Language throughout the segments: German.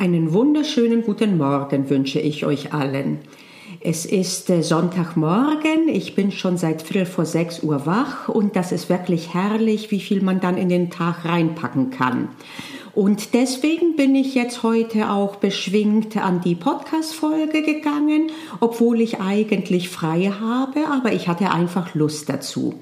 Einen wunderschönen guten Morgen wünsche ich euch allen. Es ist äh, Sonntagmorgen, ich bin schon seit Viertel vor sechs Uhr wach und das ist wirklich herrlich, wie viel man dann in den Tag reinpacken kann. Und deswegen bin ich jetzt heute auch beschwingt an die Podcast-Folge gegangen, obwohl ich eigentlich frei habe, aber ich hatte einfach Lust dazu.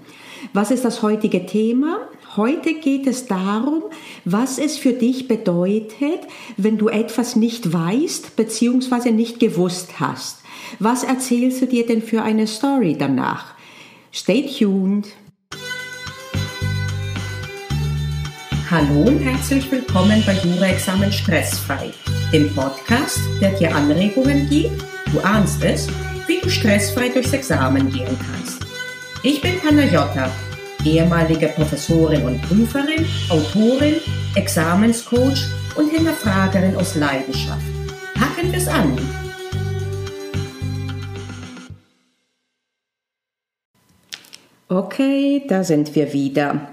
Was ist das heutige Thema? Heute geht es darum, was es für dich bedeutet, wenn du etwas nicht weißt bzw. nicht gewusst hast. Was erzählst du dir denn für eine Story danach? Stay tuned. Hallo und herzlich willkommen bei Jura-Examen Stressfrei, dem Podcast, der dir Anregungen gibt, du ahnst es, wie du stressfrei durchs Examen gehen kannst. Ich bin Panayota ehemalige Professorin und Prüferin, Autorin, Examenscoach und Hinterfragerin aus Leidenschaft. Packen wir's an! Okay, da sind wir wieder.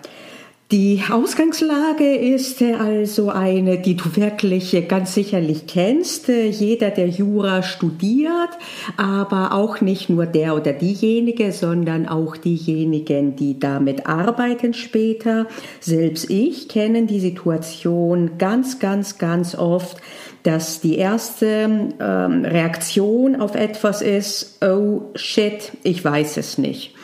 Die Ausgangslage ist also eine, die du wirklich ganz sicherlich kennst. Jeder, der Jura studiert, aber auch nicht nur der oder diejenige, sondern auch diejenigen, die damit arbeiten später. Selbst ich kenne die Situation ganz, ganz, ganz oft, dass die erste ähm, Reaktion auf etwas ist, oh shit, ich weiß es nicht.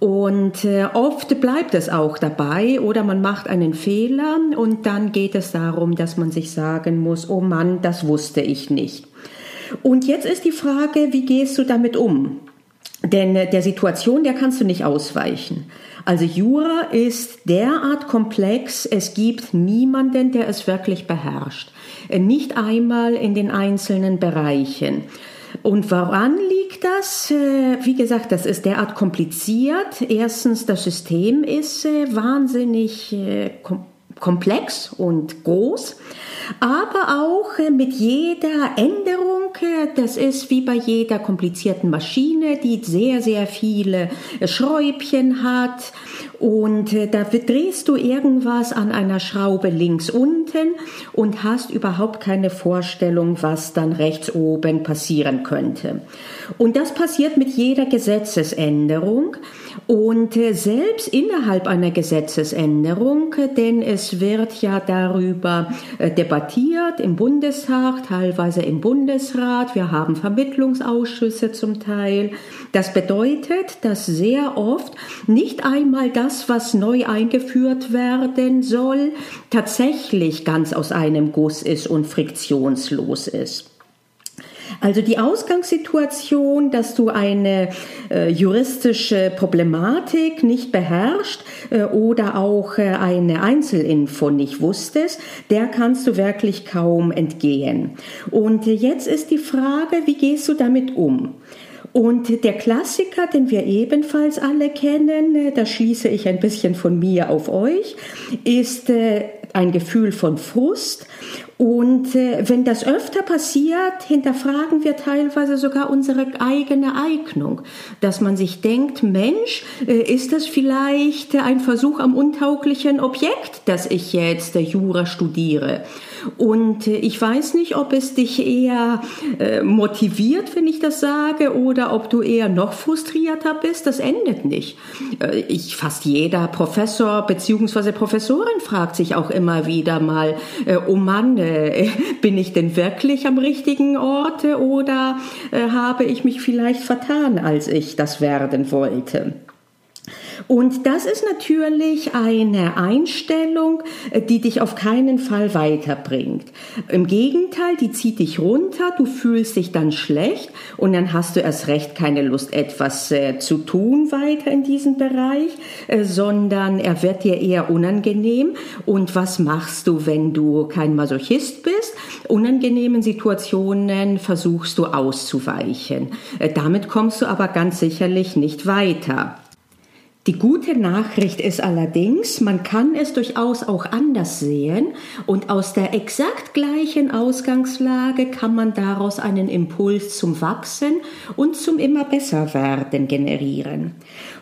Und äh, oft bleibt es auch dabei oder man macht einen Fehler und dann geht es darum, dass man sich sagen muss, oh Mann, das wusste ich nicht. Und jetzt ist die Frage, wie gehst du damit um? Denn äh, der Situation, der kannst du nicht ausweichen. Also Jura ist derart komplex, es gibt niemanden, der es wirklich beherrscht. Äh, nicht einmal in den einzelnen Bereichen. Und woran liegt das? Äh, wie gesagt, das ist derart kompliziert. Erstens, das System ist äh, wahnsinnig äh, komplex und groß, aber auch mit jeder Änderung, das ist wie bei jeder komplizierten Maschine, die sehr, sehr viele Schräubchen hat und äh, da drehst du irgendwas an einer Schraube links unten und hast überhaupt keine Vorstellung, was dann rechts oben passieren könnte. Und das passiert mit jeder Gesetzesänderung und äh, selbst innerhalb einer Gesetzesänderung, denn es wird ja darüber äh, debattiert im Bundestag, teilweise im Bundesrat. Wir haben Vermittlungsausschüsse zum Teil. Das bedeutet, dass sehr oft nicht einmal das, was neu eingeführt werden soll, tatsächlich ganz aus einem Guss ist und friktionslos ist. Also die Ausgangssituation, dass du eine äh, juristische Problematik nicht beherrschst äh, oder auch äh, eine Einzelinfo nicht wusstest, der kannst du wirklich kaum entgehen. Und jetzt ist die Frage, wie gehst du damit um? Und der Klassiker, den wir ebenfalls alle kennen, äh, da schließe ich ein bisschen von mir auf euch, ist äh, ein Gefühl von Frust und äh, wenn das öfter passiert, hinterfragen wir teilweise sogar unsere eigene Eignung, dass man sich denkt, Mensch, äh, ist das vielleicht ein Versuch am untauglichen Objekt, dass ich jetzt äh, Jura studiere? Und äh, ich weiß nicht, ob es dich eher äh, motiviert, wenn ich das sage, oder ob du eher noch frustrierter bist. Das endet nicht. Äh, ich, fast jeder Professor bzw. Professorin fragt sich auch immer wieder mal, oh Mann, bin ich denn wirklich am richtigen Ort oder habe ich mich vielleicht vertan, als ich das werden wollte? Und das ist natürlich eine Einstellung, äh, die dich auf keinen Fall weiterbringt. Im Gegenteil, die zieht dich runter, du fühlst dich dann schlecht und dann hast du erst recht keine Lust, etwas äh, zu tun weiter in diesem Bereich, äh, sondern er wird dir eher unangenehm. Und was machst du, wenn du kein Masochist bist? Unangenehmen Situationen versuchst du auszuweichen. Damit kommst du aber ganz sicherlich nicht weiter. Die gute Nachricht ist allerdings, man kann es durchaus auch anders sehen und aus der exakt gleichen Ausgangslage kann man daraus einen Impuls zum Wachsen und zum immer besser werden generieren.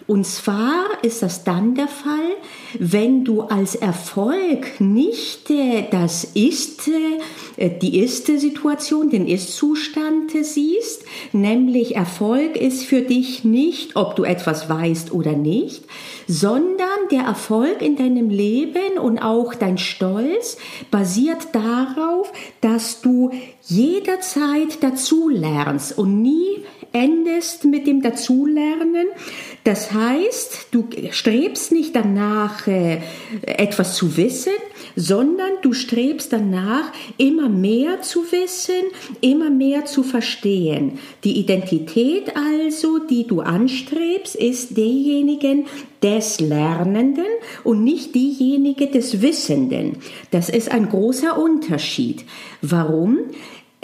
Und zwar ist das dann der Fall, wenn du als Erfolg nicht äh, das ist, äh, die Ist-Situation, den Ist-Zustand siehst, nämlich Erfolg ist für dich nicht, ob du etwas weißt oder nicht, sondern der Erfolg in deinem Leben und auch dein Stolz basiert darauf, dass du jederzeit dazu lernst und nie endest mit dem Dazulernen. Das heißt, du strebst nicht danach, äh, etwas zu wissen, sondern du strebst danach, immer mehr zu wissen, immer mehr zu verstehen. Die Identität also, die du anstrebst, ist diejenigen des Lernenden und nicht diejenige des Wissenden. Das ist ein großer Unterschied. Warum?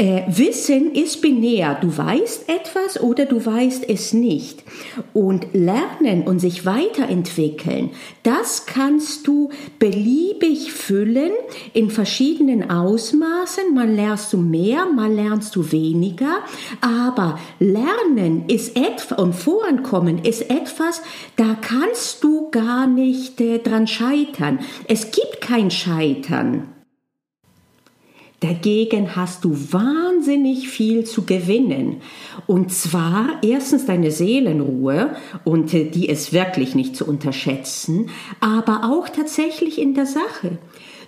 Äh, Wissen ist binär. Du weißt etwas oder du weißt es nicht. Und lernen und sich weiterentwickeln, das kannst du beliebig füllen in verschiedenen Ausmaßen. Mal lernst du mehr, mal lernst du weniger. Aber Lernen ist etwas und Vorankommen ist etwas, da kannst du gar nicht äh, dran scheitern. Es gibt kein Scheitern. Dagegen hast du wahnsinnig viel zu gewinnen. Und zwar erstens deine Seelenruhe, und äh, die ist wirklich nicht zu unterschätzen, aber auch tatsächlich in der Sache.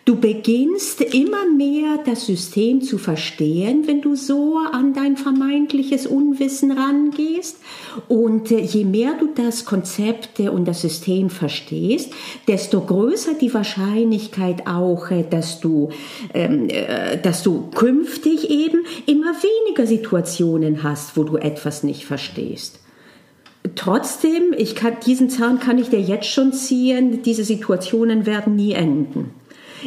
Du beginnst immer mehr das System zu verstehen, wenn du so an dein vermeintliches Unwissen rangehst. Und äh, je mehr du das Konzept und das System verstehst, desto größer die Wahrscheinlichkeit auch, äh, dass du, ähm, äh, dass du künftig eben immer weniger Situationen hast, wo du etwas nicht verstehst. Trotzdem, ich kann, diesen Zahn kann ich dir jetzt schon ziehen, diese Situationen werden nie enden.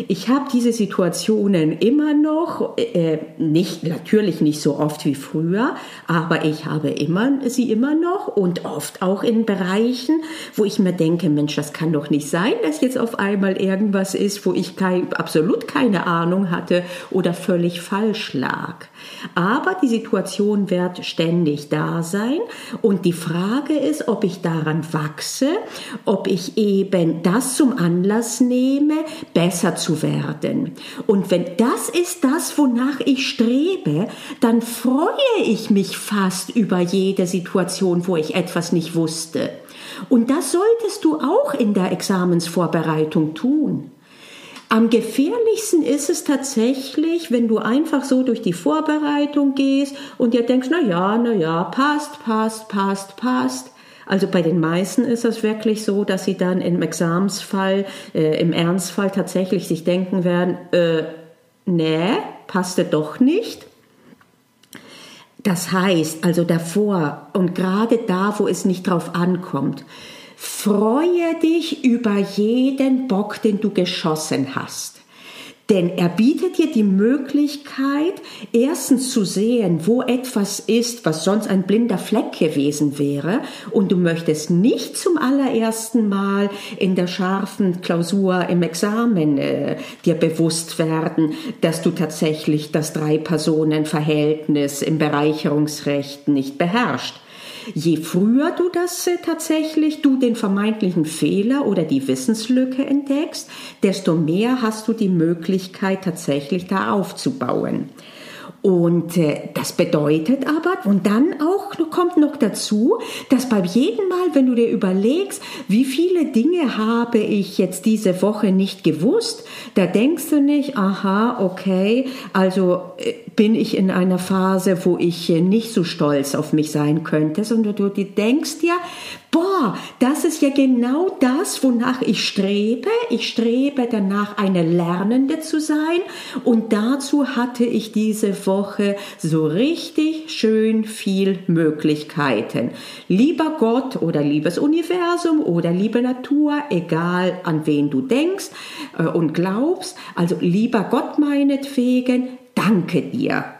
Ich habe diese Situationen immer noch, äh, nicht natürlich nicht so oft wie früher, aber ich habe immer sie immer noch und oft auch in Bereichen, wo ich mir denke, Mensch, das kann doch nicht sein, dass jetzt auf einmal irgendwas ist, wo ich kein, absolut keine Ahnung hatte oder völlig falsch lag. Aber die Situation wird ständig da sein und die Frage ist, ob ich daran wachse, ob ich eben das zum Anlass nehme, besser zu zu werden. Und wenn das ist das, wonach ich strebe, dann freue ich mich fast über jede Situation, wo ich etwas nicht wusste. Und das solltest du auch in der Examensvorbereitung tun. Am gefährlichsten ist es tatsächlich, wenn du einfach so durch die Vorbereitung gehst und dir denkst, na ja, na ja, passt, passt, passt, passt. Also bei den meisten ist es wirklich so, dass sie dann im Examensfall, äh, im Ernstfall tatsächlich sich denken werden, äh, nee, passte doch nicht. Das heißt also davor und gerade da, wo es nicht drauf ankommt, freue dich über jeden Bock, den du geschossen hast. Denn er bietet dir die Möglichkeit, erstens zu sehen, wo etwas ist, was sonst ein blinder Fleck gewesen wäre. Und du möchtest nicht zum allerersten Mal in der scharfen Klausur im Examen äh, dir bewusst werden, dass du tatsächlich das Drei-Personen-Verhältnis im Bereicherungsrecht nicht beherrschst. Je früher du das äh, tatsächlich, du den vermeintlichen Fehler oder die Wissenslücke entdeckst, desto mehr hast du die Möglichkeit tatsächlich da aufzubauen. Und äh, das bedeutet aber, und dann auch kommt noch dazu, dass bei jedem Mal, wenn du dir überlegst, wie viele Dinge habe ich jetzt diese Woche nicht gewusst, da denkst du nicht, aha, okay, also äh, bin ich in einer Phase, wo ich äh, nicht so stolz auf mich sein könnte, sondern du denkst ja, boah, das ist ja genau das, wonach ich strebe. Ich strebe danach, eine Lernende zu sein. Und dazu hatte ich diese Woche so richtig schön viel Möglichkeiten. Lieber Gott oder liebes Universum oder liebe Natur, egal an wen du denkst äh, und glaubst, also lieber Gott meinetwegen, danke dir.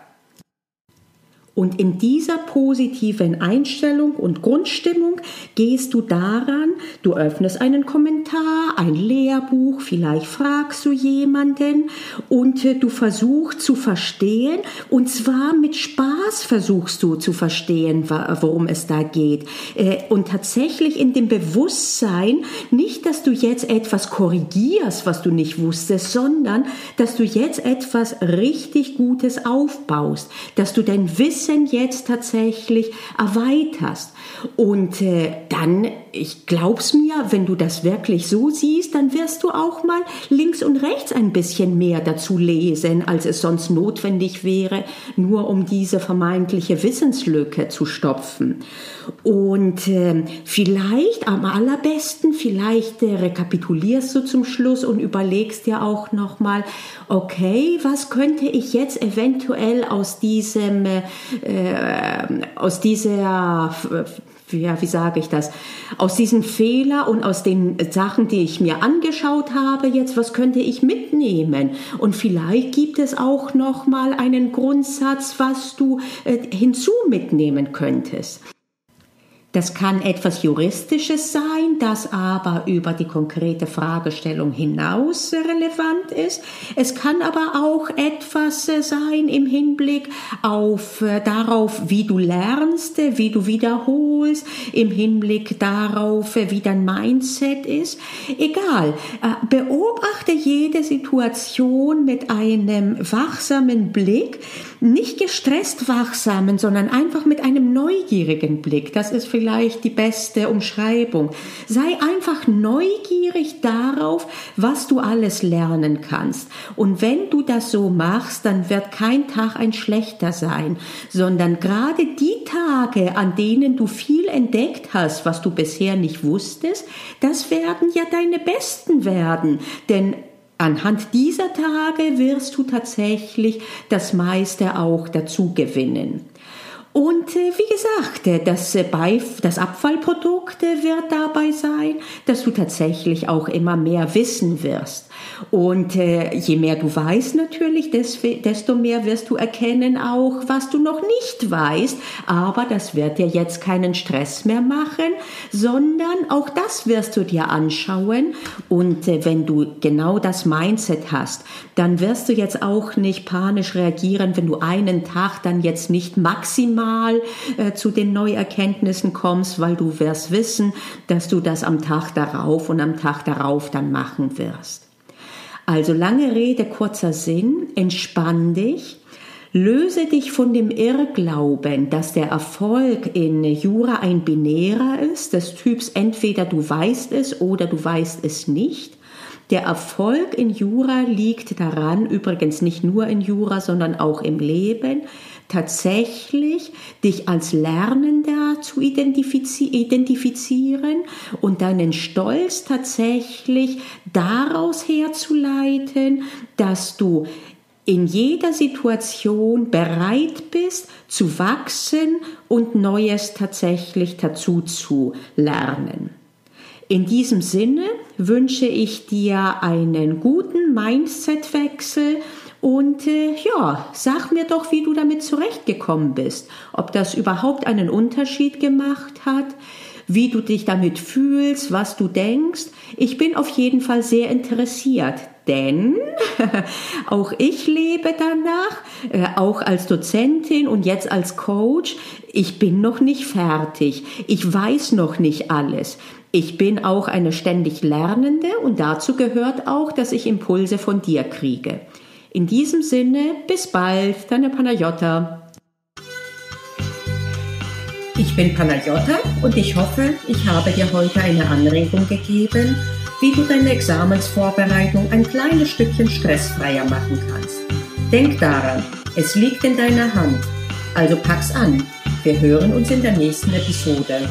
Und in dieser positiven Einstellung und Grundstimmung gehst du daran, du öffnest einen Kommentar, ein Lehrbuch, vielleicht fragst du jemanden und äh, du versuchst zu verstehen und zwar mit Spaß versuchst du zu verstehen, worum es da geht. Äh, und tatsächlich in dem Bewusstsein, nicht, dass du jetzt etwas korrigierst, was du nicht wusstest, sondern dass du jetzt etwas richtig Gutes aufbaust, dass du dein Wissen Wissen jetzt tatsächlich erweiterst. Und äh, dann, ich glaub's mir, wenn du das wirklich so siehst, dann wirst du auch mal links und rechts ein bisschen mehr dazu lesen, als es sonst notwendig wäre, nur um diese vermeintliche Wissenslücke zu stopfen. Und äh, vielleicht am allerbesten, vielleicht äh, rekapitulierst du zum Schluss und überlegst dir auch nochmal, okay, was könnte ich jetzt eventuell aus diesem, äh, aus dieser ja, wie sage ich das, aus diesem Fehler und aus den Sachen, die ich mir angeschaut habe, jetzt, was könnte ich mitnehmen? Und vielleicht gibt es auch noch mal einen Grundsatz, was du äh, hinzu mitnehmen könntest. Das kann etwas Juristisches sein, das aber über die konkrete Fragestellung hinaus relevant ist. Es kann aber auch etwas sein im Hinblick auf äh, darauf, wie du lernst, wie du wiederholst, im Hinblick darauf, wie dein Mindset ist. Egal, äh, beobachte jede Situation mit einem wachsamen Blick, nicht gestresst wachsamen, sondern einfach mit einem neugierigen Blick. Das ist vielleicht die beste Umschreibung. Sei einfach neugierig darauf, was du alles lernen kannst. Und wenn du das so machst, dann wird kein Tag ein schlechter sein, sondern gerade die Tage, an denen du viel entdeckt hast, was du bisher nicht wusstest, das werden ja deine besten werden. Denn Anhand dieser Tage wirst du tatsächlich das meiste auch dazu gewinnen. Und äh, wie gesagt, äh, äh, das Abfallprodukt wird dabei sein, dass du tatsächlich auch immer mehr wissen wirst. Und äh, je mehr du weißt natürlich, desto mehr wirst du erkennen auch, was du noch nicht weißt. Aber das wird dir jetzt keinen Stress mehr machen, sondern auch das wirst du dir anschauen. Und äh, wenn du genau das Mindset hast, dann wirst du jetzt auch nicht panisch reagieren, wenn du einen Tag dann jetzt nicht maximal äh, zu den Neuerkenntnissen kommst, weil du wirst wissen, dass du das am Tag darauf und am Tag darauf dann machen wirst. Also lange Rede, kurzer Sinn, entspann dich, löse dich von dem Irrglauben, dass der Erfolg in Jura ein binärer ist, des Typs entweder du weißt es oder du weißt es nicht. Der Erfolg in Jura liegt daran, übrigens nicht nur in Jura, sondern auch im Leben, tatsächlich dich als Lernender zu identifizieren und deinen Stolz tatsächlich daraus herzuleiten, dass du in jeder Situation bereit bist zu wachsen und Neues tatsächlich dazu zu lernen. In diesem Sinne wünsche ich dir einen guten Mindsetwechsel und äh, ja, sag mir doch, wie du damit zurechtgekommen bist, ob das überhaupt einen Unterschied gemacht hat, wie du dich damit fühlst, was du denkst. Ich bin auf jeden Fall sehr interessiert, denn auch ich lebe danach, äh, auch als Dozentin und jetzt als Coach. Ich bin noch nicht fertig. Ich weiß noch nicht alles. Ich bin auch eine ständig Lernende und dazu gehört auch, dass ich Impulse von dir kriege. In diesem Sinne, bis bald, deine Panayota. Ich bin Panayota und ich hoffe, ich habe dir heute eine Anregung gegeben, wie du deine Examensvorbereitung ein kleines Stückchen stressfreier machen kannst. Denk daran, es liegt in deiner Hand. Also pack's an. Wir hören uns in der nächsten Episode.